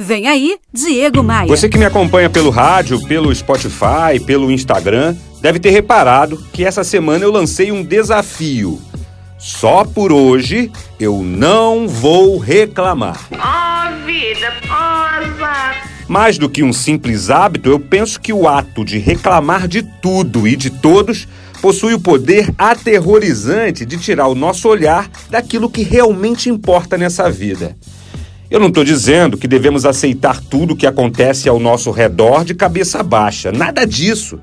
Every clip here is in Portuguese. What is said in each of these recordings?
Vem aí, Diego Maia. Você que me acompanha pelo rádio, pelo Spotify, pelo Instagram, deve ter reparado que essa semana eu lancei um desafio. Só por hoje eu não vou reclamar. Oh, vida, posa! Mais do que um simples hábito, eu penso que o ato de reclamar de tudo e de todos possui o poder aterrorizante de tirar o nosso olhar daquilo que realmente importa nessa vida. Eu não estou dizendo que devemos aceitar tudo o que acontece ao nosso redor de cabeça baixa, nada disso.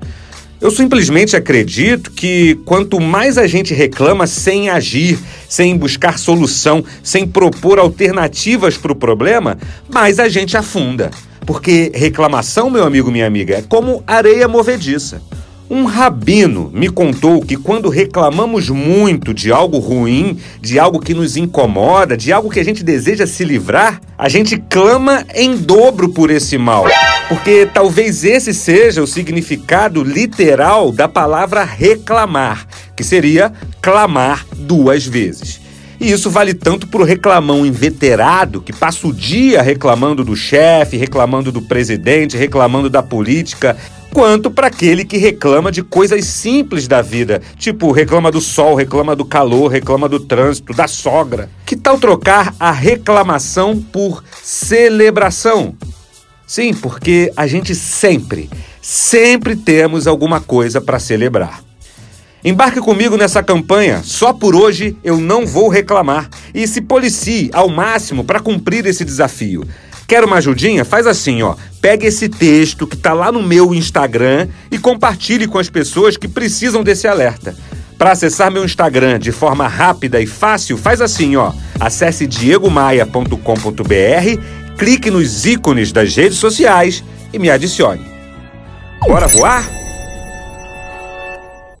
Eu simplesmente acredito que quanto mais a gente reclama sem agir, sem buscar solução, sem propor alternativas para o problema, mais a gente afunda. Porque reclamação, meu amigo, minha amiga, é como areia movediça. Um rabino me contou que quando reclamamos muito de algo ruim, de algo que nos incomoda, de algo que a gente deseja se livrar, a gente clama em dobro por esse mal. Porque talvez esse seja o significado literal da palavra reclamar, que seria clamar duas vezes. E isso vale tanto para o reclamão inveterado, que passa o dia reclamando do chefe, reclamando do presidente, reclamando da política, quanto para aquele que reclama de coisas simples da vida, tipo reclama do sol, reclama do calor, reclama do trânsito, da sogra. Que tal trocar a reclamação por celebração? Sim, porque a gente sempre, sempre temos alguma coisa para celebrar. Embarque comigo nessa campanha. Só por hoje eu não vou reclamar. E se policie ao máximo para cumprir esse desafio. Quer uma ajudinha? Faz assim, ó. Pega esse texto que tá lá no meu Instagram e compartilhe com as pessoas que precisam desse alerta. Para acessar meu Instagram de forma rápida e fácil, faz assim, ó. Acesse diegomaia.com.br, clique nos ícones das redes sociais e me adicione. Bora voar?